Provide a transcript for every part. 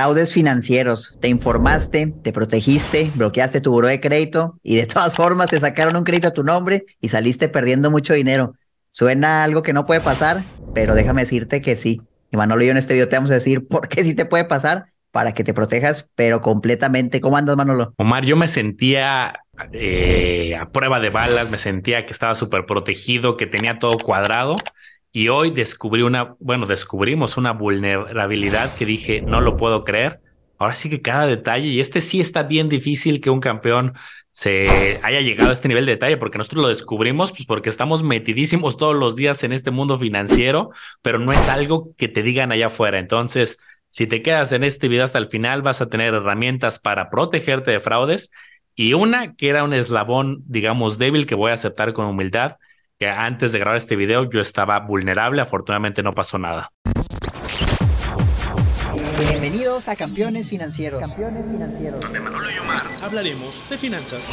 fraudes financieros. Te informaste, te protegiste, bloqueaste tu buro de crédito y de todas formas te sacaron un crédito a tu nombre y saliste perdiendo mucho dinero. Suena algo que no puede pasar, pero déjame decirte que sí. Y Manolo y yo en este video te vamos a decir por qué sí te puede pasar para que te protejas, pero completamente. ¿Cómo andas, Manolo? Omar, yo me sentía eh, a prueba de balas, me sentía que estaba súper protegido, que tenía todo cuadrado. Y hoy descubrí una, bueno, descubrimos una vulnerabilidad que dije, no lo puedo creer. Ahora sí que cada detalle, y este sí está bien difícil que un campeón se haya llegado a este nivel de detalle, porque nosotros lo descubrimos, pues porque estamos metidísimos todos los días en este mundo financiero, pero no es algo que te digan allá afuera. Entonces, si te quedas en este video hasta el final, vas a tener herramientas para protegerte de fraudes y una que era un eslabón, digamos, débil que voy a aceptar con humildad, que antes de grabar este video yo estaba vulnerable, afortunadamente no pasó nada. Bienvenidos a Campeones Financieros. Campeones Financieros. Donde Manolo y Omar hablaremos de finanzas.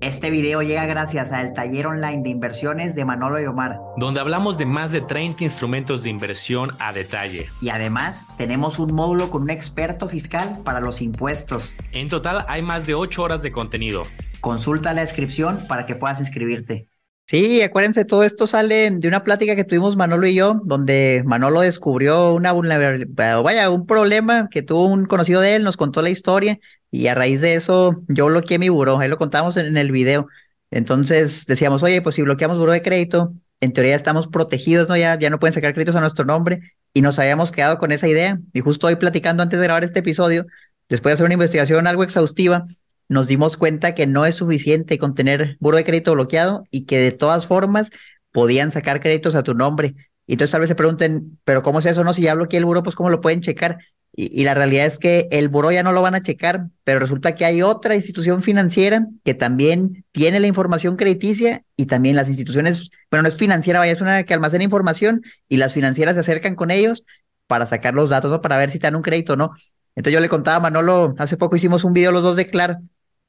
Este video llega gracias al taller online de inversiones de Manolo y Omar. Donde hablamos de más de 30 instrumentos de inversión a detalle. Y además tenemos un módulo con un experto fiscal para los impuestos. En total hay más de 8 horas de contenido. Consulta la descripción para que puedas inscribirte. Sí, acuérdense, todo esto sale de una plática que tuvimos Manolo y yo, donde Manolo descubrió una vulnerabilidad, vaya, un problema que tuvo un conocido de él, nos contó la historia y a raíz de eso yo bloqueé mi buro, ahí lo contábamos en, el video. Entonces decíamos, oye, pues si bloqueamos buro de crédito, en teoría estamos protegidos, ¿no? Ya, ya no pueden sacar créditos a nuestro nombre y nos habíamos quedado con esa idea. Y justo hoy platicando antes de grabar este episodio, después de hacer una investigación algo exhaustiva, nos dimos cuenta que no es suficiente con tener buro de crédito bloqueado y que de todas formas podían sacar créditos a tu nombre. Y entonces tal vez se pregunten, pero ¿cómo es eso? No, si ya bloqueé el buro, pues ¿cómo lo pueden checar? Y, la realidad es que el buro ya no lo van a checar, pero resulta que hay otra institución financiera que también tiene la información crediticia y también las instituciones, bueno, no es financiera, vaya, es una que almacena información y las financieras se acercan con ellos para sacar los datos, ¿no? Para ver si dan un crédito o no. Entonces yo le contaba a Manolo, hace poco hicimos un video los dos de Clar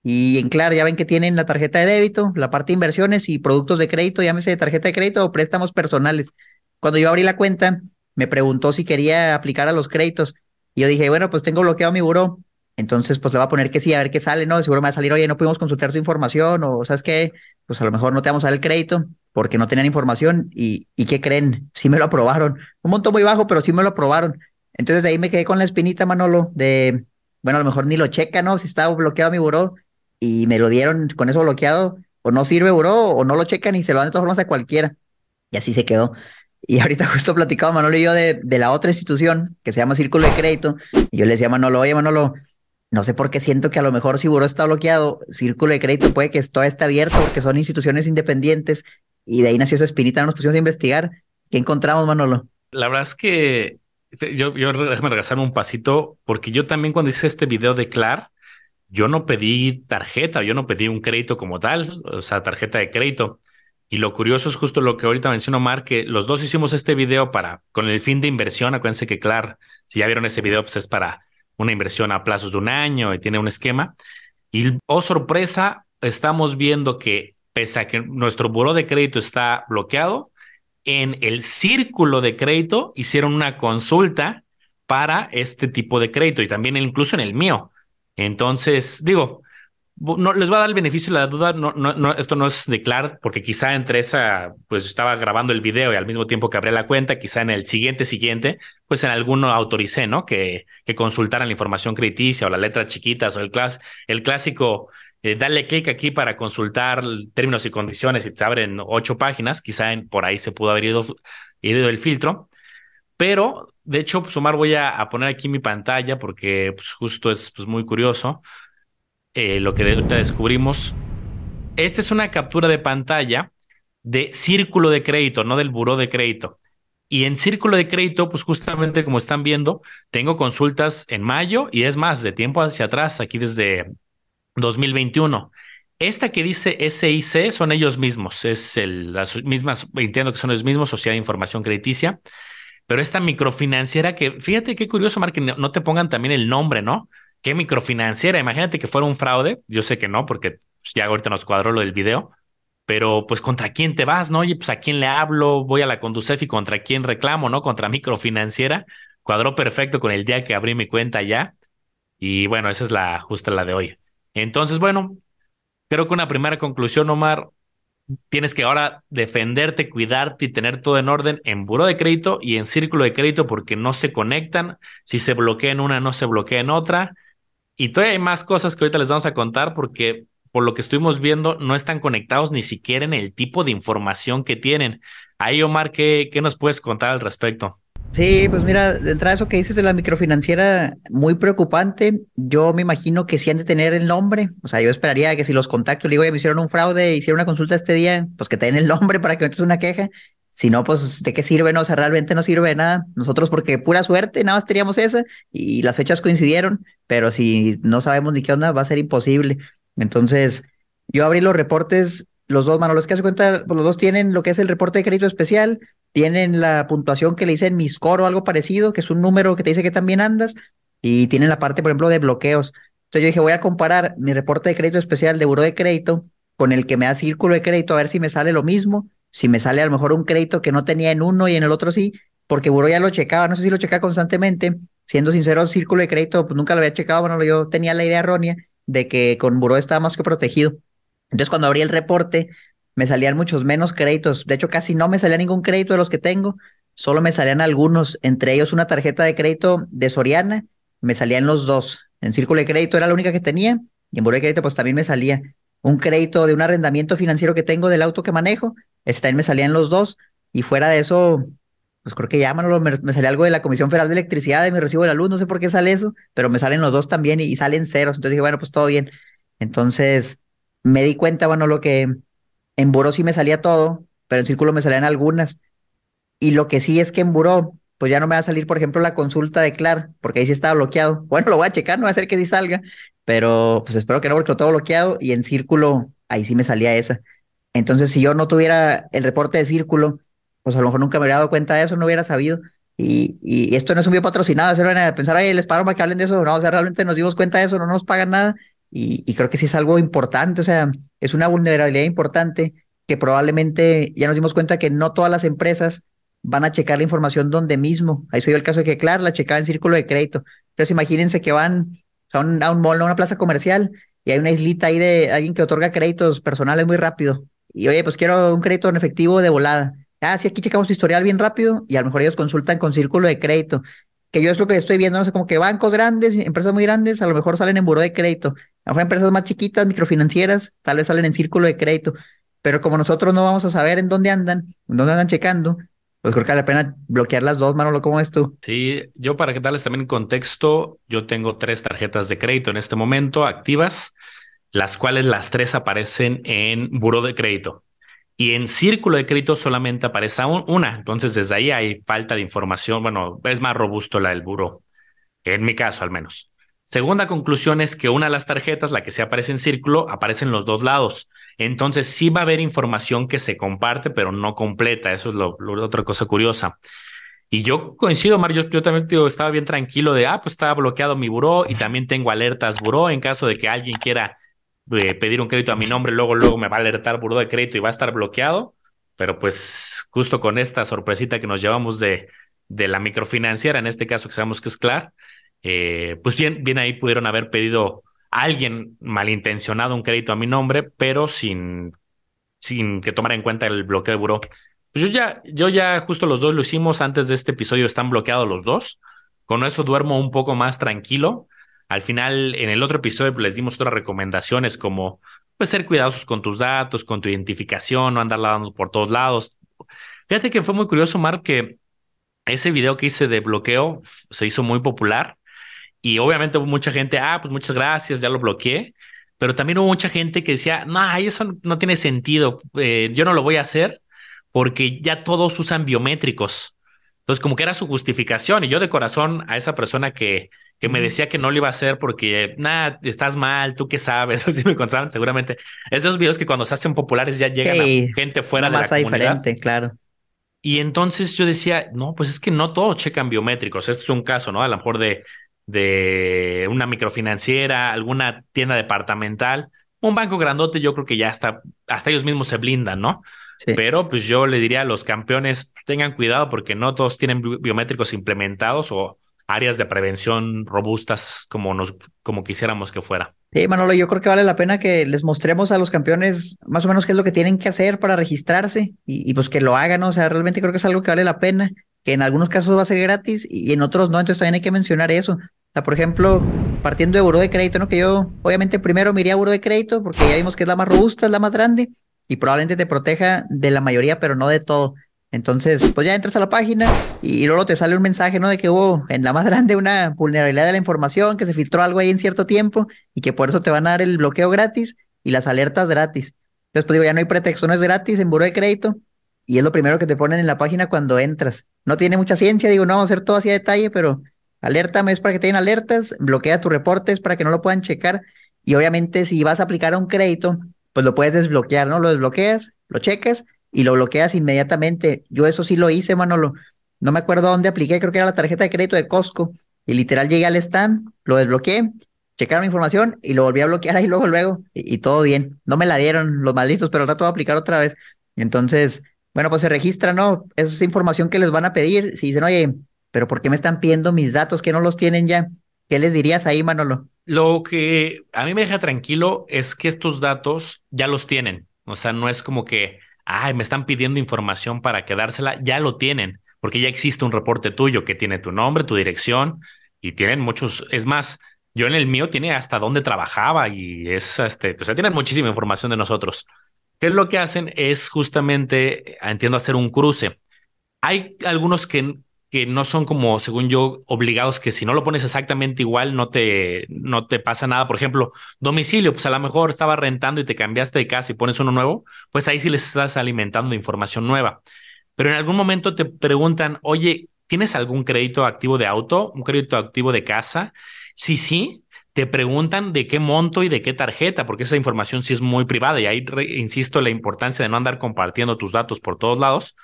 y en Clar ya ven que tienen la tarjeta de débito, la parte de inversiones y productos de crédito, llámese de tarjeta de crédito o préstamos personales. Cuando yo abrí la cuenta, me preguntó si quería aplicar a los créditos. Y yo dije, bueno, pues tengo bloqueado mi buró. Entonces, pues le va a poner que sí, a ver qué sale, ¿no? Seguro me va a salir, oye, no pudimos consultar su información, o ¿sabes qué? Pues a lo mejor no te vamos a dar el crédito porque no tenían información. ¿Y, y qué creen? Sí me lo aprobaron. Un monto muy bajo, pero sí me lo aprobaron. Entonces de ahí me quedé con la espinita, Manolo, de, bueno, a lo mejor ni lo checa, ¿no? Si está bloqueado mi buró y me lo dieron con eso bloqueado, o no sirve buró, o no lo checan y se lo dan de todas formas a cualquiera. Y así se quedó. Y ahorita justo platicaba Manolo y yo de, de la otra institución que se llama Círculo de Crédito. Y yo le decía a Manolo, oye Manolo, no sé por qué siento que a lo mejor si buró está bloqueado, Círculo de Crédito puede que todavía esté abierto porque son instituciones independientes. Y de ahí nació esa espinita, nos pusimos a investigar. ¿Qué encontramos, Manolo? La verdad es que yo, yo déjame regresarme un pasito, porque yo también cuando hice este video de Clar, yo no pedí tarjeta, yo no pedí un crédito como tal, o sea, tarjeta de crédito. Y lo curioso es justo lo que ahorita mencionó Mar, que los dos hicimos este video para, con el fin de inversión. Acuérdense que, claro, si ya vieron ese video, pues es para una inversión a plazos de un año y tiene un esquema. Y, oh sorpresa, estamos viendo que pese a que nuestro buro de crédito está bloqueado, en el círculo de crédito hicieron una consulta para este tipo de crédito y también incluso en el mío. Entonces, digo, no les va a dar el beneficio de la duda. No, no, no, esto no es de Clar, porque quizá entre esa, pues estaba grabando el video y al mismo tiempo que abrí la cuenta, quizá en el siguiente, siguiente, pues en alguno autoricé, ¿no? Que, que consultaran la información crediticia o las letras chiquitas o el, clas, el clásico, eh, dale clic aquí para consultar términos y condiciones y te abren ocho páginas. Quizá por ahí se pudo haber ido, ido el filtro. Pero, de hecho, pues Omar, voy a, a poner aquí mi pantalla porque pues, justo es pues, muy curioso. Eh, lo que ahorita descubrimos. Esta es una captura de pantalla de círculo de crédito, no del buró de crédito. Y en círculo de crédito, pues justamente como están viendo, tengo consultas en mayo y es más, de tiempo hacia atrás, aquí desde 2021. Esta que dice SIC son ellos mismos, es el, las mismas, entiendo que son los mismos, Sociedad de Información Crediticia, pero esta microfinanciera que, fíjate qué curioso, Mar, que no te pongan también el nombre, ¿no? ¿Qué microfinanciera? Imagínate que fuera un fraude. Yo sé que no, porque pues, ya ahorita nos cuadró lo del video. Pero pues contra quién te vas, ¿no? Oye, pues a quién le hablo, voy a la Conducef y contra quién reclamo, ¿no? Contra microfinanciera. cuadró perfecto con el día que abrí mi cuenta ya. Y bueno, esa es la justa la de hoy. Entonces, bueno, creo que una primera conclusión, Omar, tienes que ahora defenderte, cuidarte y tener todo en orden en buro de crédito y en círculo de crédito porque no se conectan. Si se bloquea en una, no se bloquea en otra. Y todavía hay más cosas que ahorita les vamos a contar porque por lo que estuvimos viendo no están conectados ni siquiera en el tipo de información que tienen. Ahí, Omar, ¿qué, qué nos puedes contar al respecto? Sí, pues mira, de entrada eso que dices de la microfinanciera, muy preocupante. Yo me imagino que sí han de tener el nombre. O sea, yo esperaría que si los contacto, le digo, ya me hicieron un fraude, hicieron una consulta este día, pues que den el nombre para que metas una queja. Si no, pues de qué sirve, no, o sea, realmente no sirve de nada. Nosotros, porque pura suerte, nada más teníamos esa y las fechas coincidieron, pero si no sabemos ni qué onda, va a ser imposible. Entonces, yo abrí los reportes, los dos, mano, los que hace cuenta, pues los dos tienen lo que es el reporte de crédito especial, tienen la puntuación que le hice en mi score o algo parecido, que es un número que te dice que también andas, y tienen la parte, por ejemplo, de bloqueos. Entonces yo dije, voy a comparar mi reporte de crédito especial de buro de crédito con el que me da círculo de crédito, a ver si me sale lo mismo, si me sale a lo mejor un crédito que no tenía en uno y en el otro sí, porque buro ya lo checaba, no sé si lo checaba constantemente, siendo sincero, círculo de crédito, pues nunca lo había checado, bueno, yo tenía la idea errónea de que con buro estaba más que protegido. Entonces cuando abrí el reporte, me salían muchos menos créditos. De hecho, casi no me salía ningún crédito de los que tengo, solo me salían algunos, entre ellos una tarjeta de crédito de Soriana, me salían los dos. En círculo de crédito era la única que tenía y en buro de crédito pues también me salía un crédito de un arrendamiento financiero que tengo del auto que manejo, este también me salían los dos y fuera de eso, pues creo que ya me, me salía algo de la Comisión Federal de Electricidad de mi recibo de la luz, no sé por qué sale eso, pero me salen los dos también y, y salen ceros, entonces dije, bueno, pues todo bien. Entonces me di cuenta, bueno, lo que en Buró sí me salía todo, pero en Círculo me salían algunas. Y lo que sí es que en Buró, pues ya no me va a salir, por ejemplo, la consulta de Clar, porque ahí sí estaba bloqueado. Bueno, lo voy a checar, no va a ser que sí salga, pero pues espero que no, porque lo tengo bloqueado. Y en Círculo, ahí sí me salía esa. Entonces, si yo no tuviera el reporte de Círculo, pues a lo mejor nunca me hubiera dado cuenta de eso, no hubiera sabido. Y, esto no es un video patrocinado, hacer a pensar, ay, les paro para que hablen de eso. No, o sea, realmente nos dimos cuenta de eso, no nos pagan nada y, creo que sí es algo importante, o sea, es una vulnerabilidad importante que probablemente ya nos dimos cuenta que no todas las empresas van a checar la información donde mismo. Ahí se dio el caso de que, claro, la checaba en círculo de crédito. Entonces, imagínense que van a un, a un mall, a una plaza comercial, y hay una islita ahí de alguien que otorga créditos personales muy rápido. Y oye, pues quiero un crédito en efectivo de volada. Ah, sí, aquí checamos tu historial bien rápido y a lo mejor ellos consultan con círculo de crédito. Que yo es lo que estoy viendo, no sé, como que bancos grandes, empresas muy grandes, a lo mejor salen en buró de crédito. A lo empresas más chiquitas, microfinancieras, tal vez salen en círculo de crédito, pero como nosotros no vamos a saber en dónde andan, en dónde andan checando, pues creo que vale la pena bloquear las dos, Manolo, ¿cómo ves tú? Sí, yo para que darles también contexto, yo tengo tres tarjetas de crédito en este momento activas, las cuales las tres aparecen en buro de crédito. Y en círculo de crédito solamente aparece una. Entonces, desde ahí hay falta de información. Bueno, es más robusto la del buro, en mi caso al menos. Segunda conclusión es que una de las tarjetas, la que se aparece en círculo, aparece en los dos lados. Entonces sí va a haber información que se comparte, pero no completa. Eso es lo, otra cosa curiosa. Y yo coincido, Mario, yo, también estaba bien tranquilo de, ah, pues estaba bloqueado mi buró y también tengo alertas buró en caso de que alguien quiera eh, pedir un crédito a mi nombre, luego, luego me va a alertar buró de crédito y va a estar bloqueado. Pero pues justo con esta sorpresita que nos llevamos de, de la microfinanciera, en este caso que sabemos que es CLAR, eh, pues bien, bien ahí pudieron haber pedido a alguien malintencionado un crédito a mi nombre, pero sin, sin que tomara en cuenta el bloqueo de buró. Pues yo ya, yo ya justo los dos lo hicimos antes de este episodio, están bloqueados los dos. Con eso duermo un poco más tranquilo. Al final, en el otro episodio pues, les dimos otras recomendaciones como pues ser cuidadosos con tus datos, con tu identificación, no andarla dando por todos lados. Fíjate que fue muy curioso, Mark, que ese video que hice de bloqueo se hizo muy popular y obviamente hubo mucha gente, ah, pues muchas gracias, ya lo bloqueé. Pero también hubo mucha gente que decía, no, eso no tiene sentido, eh, yo no lo voy a hacer porque ya todos usan biométricos. Entonces, como que era su justificación. Y yo de corazón a esa persona que, que me decía que no lo iba a hacer porque, nada, estás mal, tú qué sabes, así me contaban seguramente. Esos videos que cuando se hacen populares ya llegan a gente fuera de la comunidad. diferente, claro. Y entonces yo decía, no, pues es que no todos checan biométricos. Este es un caso, ¿no? A lo mejor de de una microfinanciera, alguna tienda departamental, un banco grandote, yo creo que ya está, hasta ellos mismos se blindan, ¿no? Pero pues yo le diría a los campeones, tengan cuidado porque no todos tienen biométricos implementados o áreas de prevención robustas como nos como quisiéramos que fuera. Sí, Manolo, yo creo que vale la pena que les mostremos a los campeones más o menos qué es lo que tienen que hacer para registrarse y, pues que lo hagan, o sea, realmente creo que es algo que vale la pena, que en algunos casos va a ser gratis y en otros no, entonces también hay que mencionar eso. Sea, por ejemplo, partiendo de buro de crédito, ¿no? Que yo obviamente primero me iría a buro de crédito porque ya vimos que es la más robusta, es la más grande y probablemente te proteja de la mayoría, pero no de todo. Entonces, pues ya entras a la página y, luego te sale un mensaje, ¿no? De que hubo en la más grande una vulnerabilidad de la información, que se filtró algo ahí en cierto tiempo y que por eso te van a dar el bloqueo gratis y las alertas gratis. Entonces, pues digo, ya no hay pretexto, no es gratis en buro de crédito y es lo primero que te ponen en la página cuando entras. No tiene mucha ciencia, digo, no vamos a hacer todo así a detalle, pero alértame es para que te den alertas, bloquea tus reportes para que no lo puedan checar y obviamente si vas a aplicar a un crédito, pues lo puedes desbloquear, ¿no? Lo desbloqueas, lo checas y lo bloqueas inmediatamente. Yo eso sí lo hice, Manolo. No me acuerdo dónde apliqué, creo que era la tarjeta de crédito de Costco. Y literal llegué al stand, lo desbloqueé, checaron mi información y lo volví a bloquear ahí luego, luego, y, todo bien. No me la dieron los malditos, pero al rato voy a aplicar otra vez. Entonces, bueno, pues se registra, ¿no? Esa es información que les van a pedir. Si dicen, oye, pero ¿por qué me están pidiendo mis datos que no los tienen ya? ¿Qué les dirías ahí, Manolo? Lo que a mí me deja tranquilo es que estos datos ya los tienen. O sea, no es como que, ay, me están pidiendo información para quedársela, ya lo tienen, porque ya existe un reporte tuyo que tiene tu nombre, tu dirección y tienen muchos, es más, yo en el mío tiene hasta dónde trabajaba y es, este, pues ya tienen muchísima información de nosotros. ¿Qué es lo que hacen? Es justamente, entiendo, hacer un cruce. Hay algunos que que no son como, según yo, obligados que si no lo pones exactamente igual no te, no te pasa nada. Por ejemplo, domicilio, pues a lo mejor estaba rentando y te cambiaste de casa y pones uno nuevo, pues ahí sí les estás alimentando información nueva. Pero en algún momento te preguntan, oye, ¿tienes algún crédito activo de auto, un crédito activo de casa? Sí, sí, te preguntan de qué monto y de qué tarjeta, porque esa información sí es muy privada y ahí insisto la importancia de no andar compartiendo tus datos por todos lados,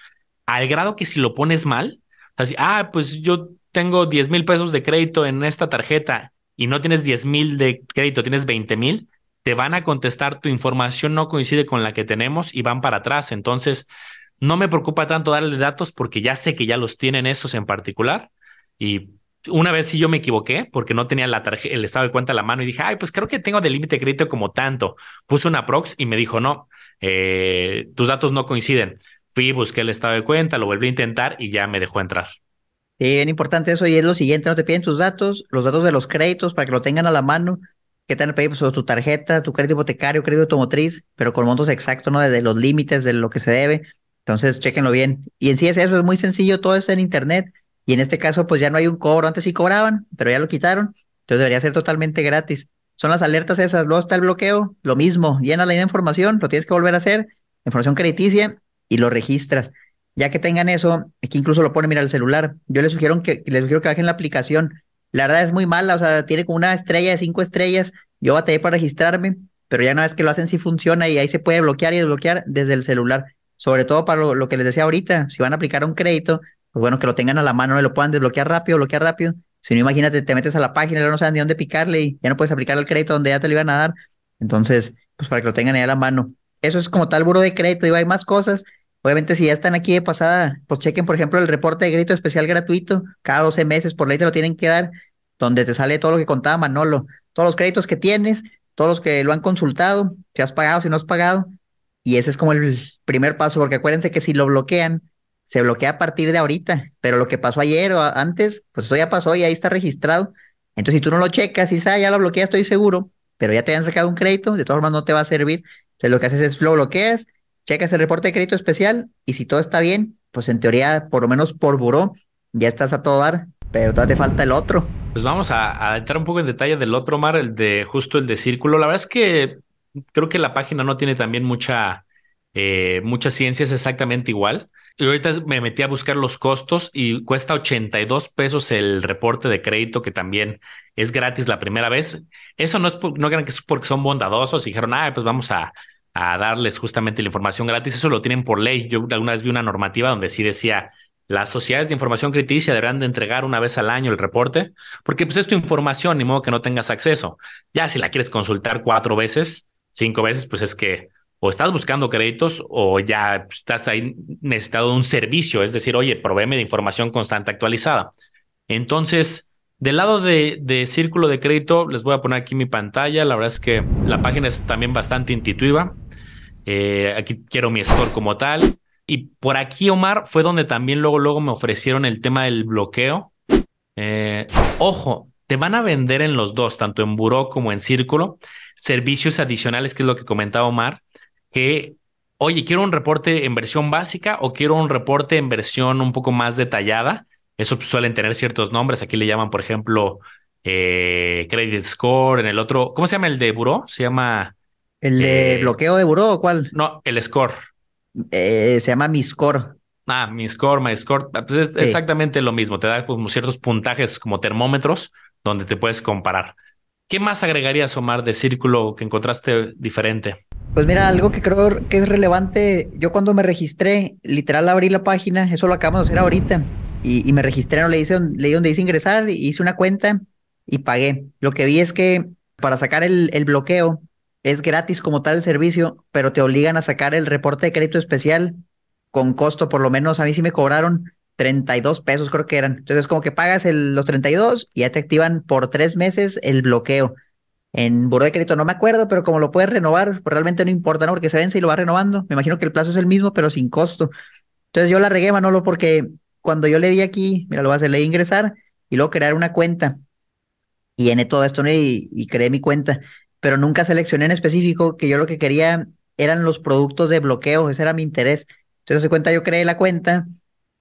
al grado que si lo pones mal, Así, ah, pues yo tengo 10 mil pesos de crédito en esta tarjeta y no tienes 10 mil de crédito, tienes 20 mil, te van a contestar, tu información no coincide con la que tenemos y van para atrás. Entonces, no me preocupa tanto darle datos porque ya sé que ya los tienen estos en particular. Y una vez sí yo me equivoqué porque no tenía la el estado de cuenta a la mano y dije, ay, pues creo que tengo de límite de crédito como tanto. Puse una prox y me dijo, no, eh, tus datos no coinciden. Fui, busqué el estado de cuenta, lo volví a intentar y ya me dejó entrar. Sí, bien importante eso y es lo siguiente, no te piden tus datos, los datos de los créditos para que lo tengan a la mano, que te van a pedir tu tarjeta, tu crédito hipotecario, crédito automotriz, pero con montos exactos, ¿no? De los límites de lo que se debe. Entonces, chéquenlo bien. Y en sí es eso, es muy sencillo, todo eso en internet. Y en este caso, pues ya no hay un cobro. Antes sí cobraban, pero ya lo quitaron. Entonces debería ser totalmente gratis. Son las alertas esas, luego está el bloqueo, lo mismo, llenas la información, lo tienes que volver a hacer, información crediticia y lo registras. Ya que tengan eso, aquí incluso lo ponen, mira, el celular. Yo les sugiero que, les sugiero que bajen la aplicación. La verdad es muy mala, o sea, tiene como una estrella de cinco estrellas. Yo batallé para registrarme, pero ya una vez que lo hacen sí funciona y ahí se puede bloquear y desbloquear desde el celular. Sobre todo para lo, que les decía ahorita, si van a aplicar un crédito, pues bueno, que lo tengan a la mano, y lo puedan desbloquear rápido, bloquear rápido. Si no, imagínate, te metes a la página y no saben ni dónde picarle y ya no puedes aplicar el crédito donde ya te lo iban a dar. Entonces, pues para que lo tengan ahí a la mano. Eso es como tal buro de crédito, digo, hay más cosas Obviamente, si ya están aquí de pasada, pues chequen, por ejemplo, el reporte de crédito especial gratuito. Cada 12 meses por ley te lo tienen que dar, donde te sale todo lo que contaba Manolo, todos los créditos que tienes, todos los que lo han consultado, si has pagado, si no has pagado. Y ese es como el primer paso, porque acuérdense que si lo bloquean, se bloquea a partir de ahorita, pero lo que pasó ayer o antes, pues eso ya pasó y ahí está registrado. Entonces, si tú no lo checas y ah, ya lo bloqueas, estoy seguro, pero ya te han sacado un crédito, de todas formas no te va a servir. Entonces, lo que haces es lo bloqueas checas el reporte de crédito especial y si todo está bien, pues en teoría, por lo menos por buró, ya estás a todo dar, pero todavía te falta el otro. Pues vamos a, entrar un poco en detalle del otro, Mar, el de justo el de círculo. La verdad es que creo que la página no tiene también mucha, eh, mucha ciencia, es exactamente igual. Y ahorita me metí a buscar los costos y cuesta 82 pesos el reporte de crédito, que también es gratis la primera vez. Eso no es, no crean que es porque son bondadosos y dijeron, ah, pues vamos a, a darles justamente la información gratis. Eso lo tienen por ley. Yo alguna vez vi una normativa donde sí decía las sociedades de información crediticia deberán de entregar una vez al año el reporte, porque pues es tu información, ni modo que no tengas acceso. Ya si la quieres consultar cuatro veces, cinco veces, pues es que o estás buscando créditos o ya estás ahí necesitado de un servicio, es decir, oye, proveeme de información constante actualizada. Entonces, del lado de, círculo de crédito, les voy a poner aquí mi pantalla. La verdad es que la página es también bastante intuitiva. Eh, aquí quiero mi score como tal. Y por aquí, Omar, fue donde también luego, luego me ofrecieron el tema del bloqueo. Eh, ojo, te van a vender en los dos, tanto en Buró como en Círculo, servicios adicionales, que es lo que comentaba Omar, que, oye, quiero un reporte en versión básica o quiero un reporte en versión un poco más detallada. Eso suelen tener ciertos nombres. Aquí le llaman, por ejemplo, eh, Credit Score. En el otro, ¿cómo se llama el de Buró? Se llama. ¿El de eh, bloqueo de Buró o cuál? No, el Score. Eh, se llama Mi Score. Ah, mi score, my score. Pues es exactamente lo mismo. Te da como ciertos puntajes como termómetros donde te puedes comparar. ¿Qué más agregarías, Omar, de círculo que encontraste diferente? Pues mira, algo que creo que es relevante, yo cuando me registré, literal abrí la página, eso lo acabamos de hacer ahorita, y, me registré, le hice, le donde dice ingresar, hice una cuenta y pagué. Lo que vi es que para sacar el, bloqueo es gratis como tal el servicio, pero te obligan a sacar el reporte de crédito especial con costo, por lo menos a mí sí me cobraron 32 pesos, creo que eran. Entonces, como que pagas los 32 y ya te activan por tres meses el bloqueo. En Buró de Crédito no me acuerdo, pero como lo puedes renovar, pues realmente no importa, ¿no? Porque se vence y lo va renovando. Me imagino que el plazo es el mismo, pero sin costo. Entonces yo la regué, Manolo, porque cuando yo le di aquí, mira, lo vas a hacer, le di ingresar y luego crear una cuenta. Y llené todo esto y, creé mi cuenta, pero nunca seleccioné en específico que yo lo que quería eran los productos de bloqueo, ese era mi interés. Entonces, se cuenta, yo creé la cuenta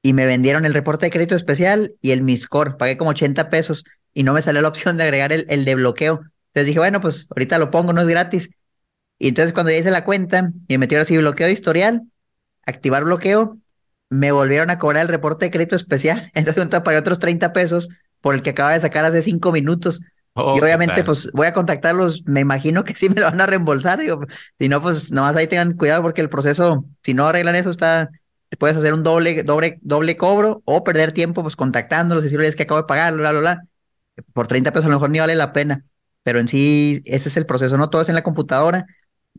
y me vendieron el reporte de crédito especial y el Miscore. Pagué como 80 pesos y no me salió la opción de agregar el, el de bloqueo. Entonces dije, bueno, pues ahorita lo pongo, no es gratis. Y entonces cuando ya hice la cuenta me metieron así bloqueo de historial, activar bloqueo, me volvieron a cobrar el reporte de crédito especial. Entonces pagué otros 30 pesos por el que acaba de sacar hace cinco minutos. Oh, y obviamente, pues voy a contactarlos. Me imagino que sí me lo van a reembolsar. Digo, si no, pues nomás ahí tengan cuidado porque el proceso, si no arreglan eso, está, puedes hacer un doble, doble, doble cobro o perder tiempo, pues contactándolos y decirles que acabo de pagar, bla, bla, bla. Por 30 pesos a lo mejor ni vale la pena. Pero en sí, ese es el proceso, no todo es en la computadora.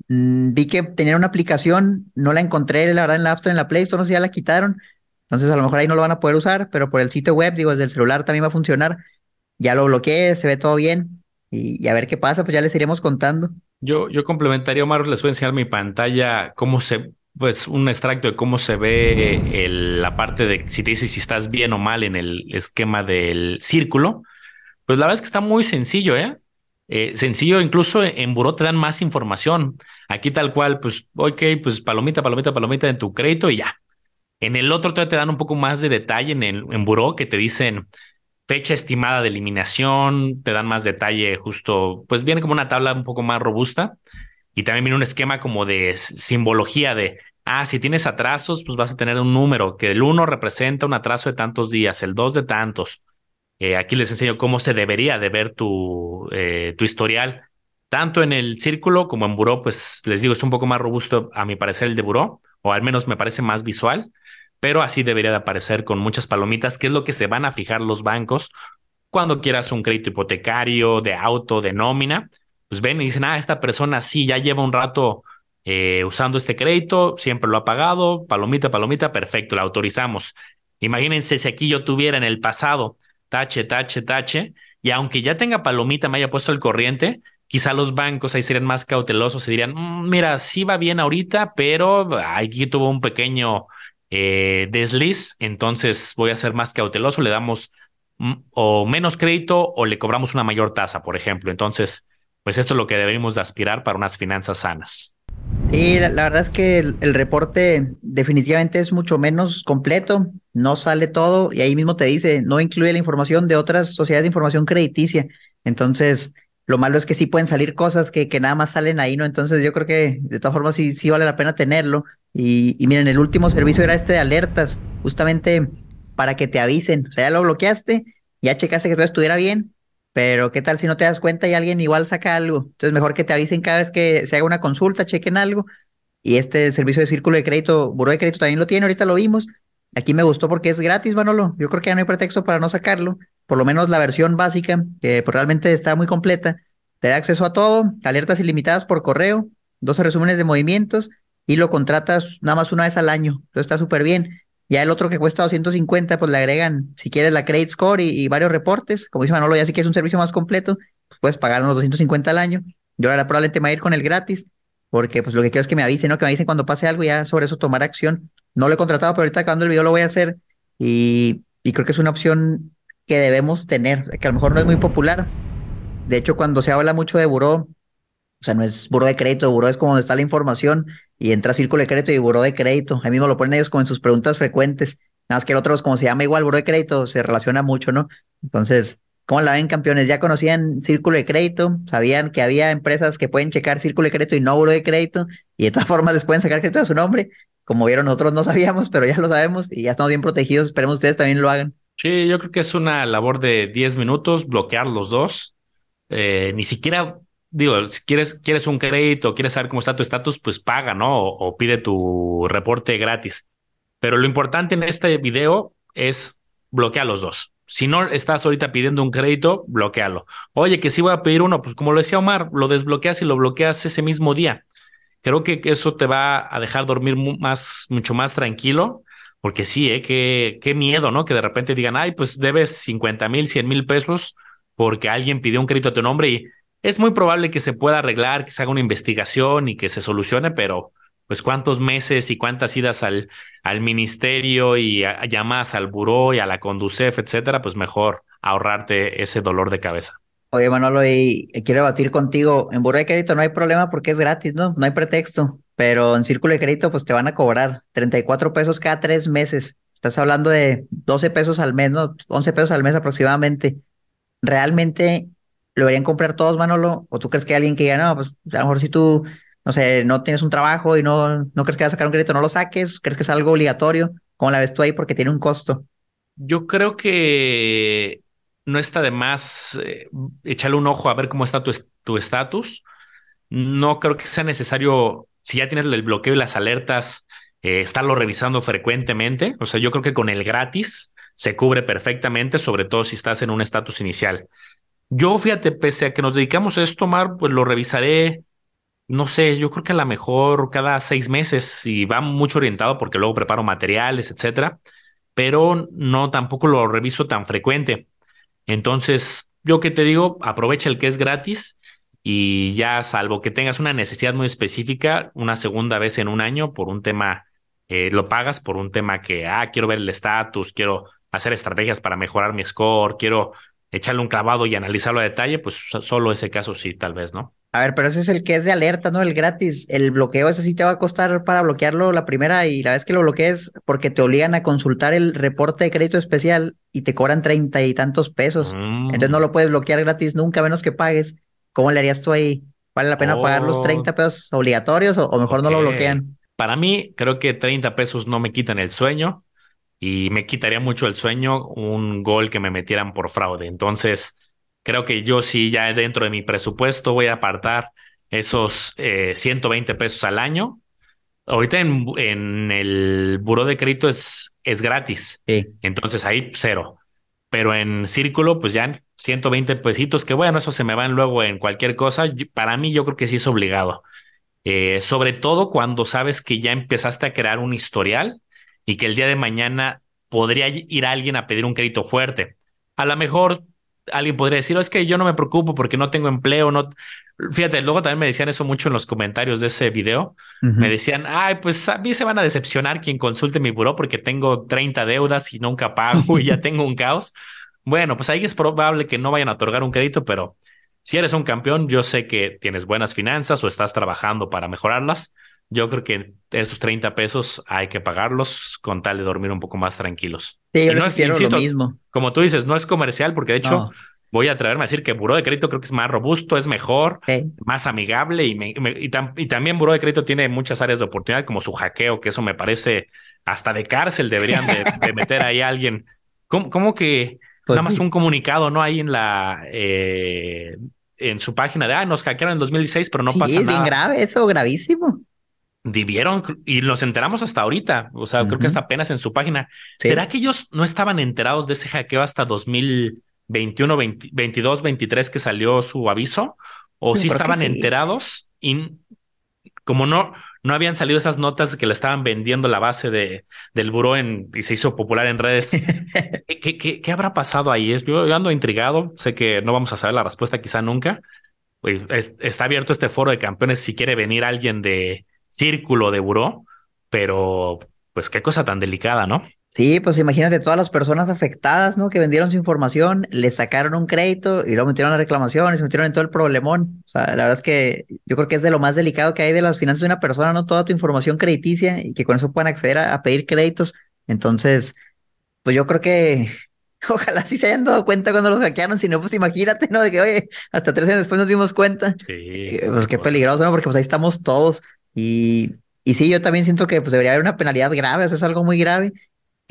Mm, vi que tenían una aplicación, no la encontré, la verdad, en la App en la Play Store, no sé si ya la quitaron. Entonces, a lo mejor ahí no lo van a poder usar, pero por el sitio web, digo, desde el celular también va a funcionar ya lo bloqueé, se ve todo bien y, a ver qué pasa, pues ya les iremos contando. Yo, yo complementaría, Omar, les voy a enseñar mi pantalla, cómo se, pues un extracto de cómo se ve la parte de si te dice si estás bien o mal en el esquema del círculo. Pues la verdad es que está muy sencillo, ¿eh? Eh sencillo, incluso en Buró te dan más información. Aquí tal cual, pues, ok, pues palomita, palomita, palomita en tu crédito y ya. En el otro te dan un poco más de detalle en, el, en Buró que te dicen, fecha estimada de eliminación, te dan más detalle justo, pues viene como una tabla un poco más robusta y también viene un esquema como de simbología de, ah, si tienes atrasos, pues vas a tener un número, que el 1 representa un atraso de tantos días, el 2 de tantos. Eh, aquí les enseño cómo se debería de ver tu, eh, tu historial, tanto en el círculo como en buró, pues les digo, es un poco más robusto a mi parecer el de buró, o al menos me parece más visual pero así debería de aparecer con muchas palomitas, que es lo que se van a fijar los bancos cuando quieras un crédito hipotecario, de auto, de nómina, pues ven y dicen, ah, esta persona sí ya lleva un rato eh, usando este crédito, siempre lo ha pagado, palomita, palomita, perfecto, la autorizamos. Imagínense si aquí yo tuviera en el pasado tache, tache, tache, y aunque ya tenga palomita, me haya puesto el corriente, quizá los bancos ahí serían más cautelosos y dirían, mm, mira, sí va bien ahorita, pero aquí tuvo un pequeño eh, desliz, entonces voy a ser más cauteloso, le damos o menos crédito o le cobramos una mayor tasa, por ejemplo. Entonces, pues esto es lo que deberíamos de aspirar para unas finanzas sanas. Sí, la, verdad es que el, reporte definitivamente es mucho menos completo, no sale todo y ahí mismo te dice, no incluye la información de otras sociedades de información crediticia. Entonces, lo malo es que sí pueden salir cosas que, nada más salen ahí, ¿no? Entonces yo creo que de todas formas sí, sí vale la pena tenerlo. Y, y miren, el último servicio era este de alertas, justamente para que te avisen. O sea, ya lo bloqueaste, ya checaste que todo estuviera bien, pero ¿qué tal si no te das cuenta y alguien igual saca algo? Entonces, mejor que te avisen cada vez que se haga una consulta, chequen algo. Y este servicio de círculo de crédito, Buró de Crédito también lo tiene, ahorita lo vimos. Aquí me gustó porque es gratis, Manolo. Yo creo que ya no hay pretexto para no sacarlo. Por lo menos la versión básica, que pues, realmente está muy completa, te da acceso a todo, alertas ilimitadas por correo, 12 resúmenes de movimientos y lo contratas nada más una vez al año. Entonces está súper bien. Ya el otro que cuesta 250, pues le agregan, si quieres, la Credit Score y, varios reportes. Como dice Manolo, ya si quieres un servicio más completo, pues puedes pagar unos 250 al año. Yo ahora probablemente me voy a ir con el gratis, porque pues lo que quiero es que me avisen, ¿no? Que me avisen cuando pase algo ya sobre eso tomar acción. No lo he contratado, pero ahorita acabando el video lo voy a hacer y, y creo que es una opción que debemos tener, que a lo mejor no es muy popular. De hecho, cuando se habla mucho de buró, o sea, no es buró de crédito, buró es como donde está la información y entra círculo de crédito y buró de crédito. Ahí mismo lo ponen ellos como en sus preguntas frecuentes. Nada más que el otro, como se llama igual buró de crédito, se relaciona mucho, ¿no? Entonces, ¿cómo la ven, campeones? Ya conocían círculo de crédito, sabían que había empresas que pueden checar círculo de crédito y no buró de crédito, y de todas formas les pueden sacar crédito a su nombre. Como vieron, nosotros no sabíamos, pero ya lo sabemos y ya estamos bien protegidos. Esperemos ustedes también lo hagan. Sí, yo creo que es una labor de 10 minutos, bloquear los dos. Eh, ni siquiera digo, si quieres, quieres un crédito, quieres saber cómo está tu estatus, pues paga, ¿no? O, pide tu reporte gratis. Pero lo importante en este video es bloquear los dos. Si no estás ahorita pidiendo un crédito, bloquealo. Oye, que si voy a pedir uno, pues como lo decía Omar, lo desbloqueas y lo bloqueas ese mismo día. Creo que eso te va a dejar dormir más, mucho más tranquilo, porque sí, ¿eh? qué, qué miedo, ¿no? Que de repente digan, ay, pues debes 50 mil, 100 mil pesos porque alguien pidió un crédito a tu nombre y es muy probable que se pueda arreglar, que se haga una investigación y que se solucione, pero pues cuántos meses y cuántas idas al, al ministerio y llamadas al buró y a la Conducef, etcétera, pues mejor ahorrarte ese dolor de cabeza. Oye, Manolo, y quiero debatir contigo. En buró de crédito no hay problema porque es gratis, ¿no? No hay pretexto. Pero en círculo de crédito, pues te van a cobrar 34 pesos cada tres meses. Estás hablando de 12 pesos al mes, ¿no? 11 pesos al mes aproximadamente. Realmente ¿Lo deberían comprar todos, Manolo? ¿O tú crees que alguien que diga, no, pues a lo mejor si tú, no sé, no tienes un trabajo y no, no crees que vas a sacar un crédito, no lo saques? ¿Crees que es algo obligatorio? ¿Cómo la ves tú ahí? Porque tiene un costo. Yo creo que no está de más eh, echarle un ojo a ver cómo está tu estatus. no creo que sea necesario, si ya tienes el bloqueo y las alertas, eh, estarlo revisando frecuentemente. O sea, yo creo que con el gratis se cubre perfectamente, sobre todo si estás en un estatus inicial. Yo, fíjate, pese a que nos dedicamos a esto, Mar, pues lo revisaré, no sé, yo creo que a lo mejor cada seis meses y va mucho orientado porque luego preparo materiales, etcétera, pero no tampoco lo reviso tan frecuente. Entonces, yo que te digo, aprovecha el que es gratis y ya salvo que tengas una necesidad muy específica, una segunda vez en un año por un tema, eh, lo pagas por un tema que, ah, quiero ver el estatus, quiero hacer estrategias para mejorar mi score, quiero echarle un clavado y analizarlo a detalle, pues solo ese caso sí, tal vez, ¿no? A ver, pero ese es el que es de alerta, ¿no? El gratis. El bloqueo, ese sí te va a costar para bloquearlo la primera y la vez que lo bloquees, porque te obligan a consultar el reporte de crédito especial y te cobran treinta y tantos pesos. Entonces no mm. lo puedes bloquear gratis nunca, menos que pagues. ¿Cómo le harías tú ahí? ¿Vale la pena pagar los 30 pesos obligatorios o, mejor no lo bloquean? Para mí, creo que 30 pesos no me quitan el sueño y me quitaría mucho el sueño un gol que me metieran por fraude. Entonces, creo que yo sí ya dentro de mi presupuesto voy a apartar esos 120 eh, pesos al año. Ahorita en, en, el buró de crédito es, es gratis. Entonces ahí cero. Pero en círculo, pues ya 120 pesitos, que bueno, eso se me van luego en cualquier cosa. Para mí, yo creo que sí es obligado. Eh, sobre todo cuando sabes que ya empezaste a crear un historial y que el día de mañana podría ir alguien a pedir un crédito fuerte. A lo mejor alguien podría decir, oh, es que yo no me preocupo porque no tengo empleo, no. Fíjate, luego también me decían eso mucho en los comentarios de ese video. Me decían, ay, pues a mí se van a decepcionar quien consulte mi buró porque tengo 30 deudas y nunca pago y ya tengo un caos. Bueno, pues ahí es probable que no vayan a otorgar un crédito, pero si eres un campeón, yo sé que tienes buenas finanzas o estás trabajando para mejorarlas yo creo que esos 30 pesos hay que pagarlos con tal de dormir un poco más tranquilos. Sí, yo no es, lo mismo. Como tú dices, no es comercial, porque de hecho voy a atreverme a decir que Buró de Crédito creo que es más robusto, es mejor, más amigable y, y, también Buró de Crédito tiene muchas áreas de oportunidad, como su hackeo, que eso me parece hasta de cárcel deberían de, meter ahí a alguien. ¿Cómo, que pues nada más un comunicado, no? Ahí en la... Eh, en su página de, ah, nos hackearon en 2016, pero no pasa nada. Bien grave eso, gravísimo vivieron y los enteramos hasta ahorita, o sea, creo que hasta apenas en su página. ¿Será que ellos no estaban enterados de ese hackeo hasta 2021, 22, 23 que salió su aviso? ¿O sí estaban enterados y como no, no habían salido esas notas que le estaban vendiendo la base de, del buró en, y se hizo popular en redes. ¿Qué, qué, qué, habrá pasado ahí? Yo ando intrigado, sé que no vamos a saber la respuesta quizá nunca. está abierto este foro de campeones si quiere venir alguien de círculo de buró, pero pues qué cosa tan delicada, ¿no? Sí, pues imagínate todas las personas afectadas, ¿no? Que vendieron su información, le sacaron un crédito y luego metieron la reclamación y se metieron en todo el problemón. O sea, la verdad es que yo creo que es de lo más delicado que hay de las finanzas de una persona, ¿no? Toda tu información crediticia y que con eso puedan acceder a, pedir créditos. Entonces, pues yo creo que ojalá sí se hayan dado cuenta cuando los hackearon, si no, pues imagínate, ¿no? De que, oye, hasta tres años después nos dimos cuenta. Sí. Eh, pues qué peligroso, ¿no? Porque pues ahí estamos todos. Y, y sí, yo también siento que pues debería haber una penalidad grave, eso es algo muy grave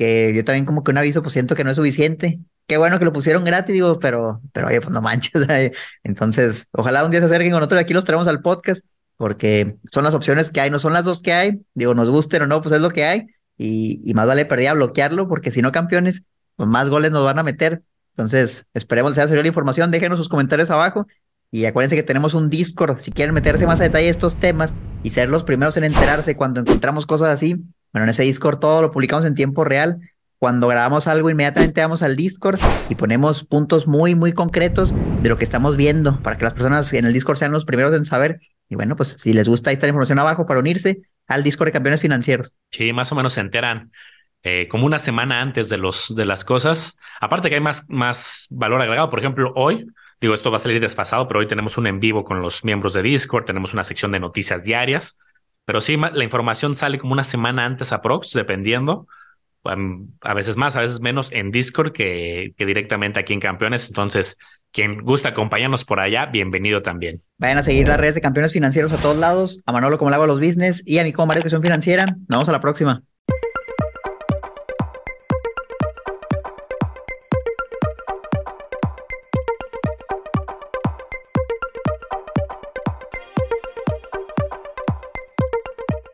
que yo también como que un aviso pues siento que no es suficiente. Qué bueno que lo pusieron gratis, digo, pero, pero oye, pues no manches. Entonces, ojalá un día se acerquen con nosotros aquí los traemos al podcast, porque son las opciones que hay, no son las dos que hay. Digo, nos gusten o no, pues es lo que hay. Y, y más vale perder bloquearlo, porque si no campeones, pues más goles nos van a meter. Entonces, esperemos que les la información. Déjenos sus comentarios abajo. Y acuérdense que tenemos un Discord. Si quieren meterse más a detalle estos temas y ser los primeros en enterarse cuando encontramos cosas así, bueno, en ese Discord todo lo publicamos en tiempo real. Cuando grabamos algo, inmediatamente vamos al Discord y ponemos puntos muy, muy concretos de lo que estamos viendo para que las personas en el Discord sean los primeros en saber. Y bueno, pues si les gusta, ahí está la información abajo para unirse al Discord de Campeones Financieros. Sí, más o menos se enteran eh, como una semana antes de, los, de las cosas. Aparte que hay más, más valor agregado. Por ejemplo, hoy, digo, esto va a salir desfasado, pero hoy tenemos un en vivo con los miembros de Discord, tenemos una sección de noticias diarias pero sí, la información sale como una semana antes a Prox, dependiendo. A veces más, a veces menos en Discord que, que directamente aquí en Campeones. Entonces, quien gusta acompañarnos por allá, bienvenido también. Vayan a seguir las redes de Campeones Financieros a todos lados, a Manolo como le hago los business y a mí como Mario Educación Financiera. Nos vemos a la próxima.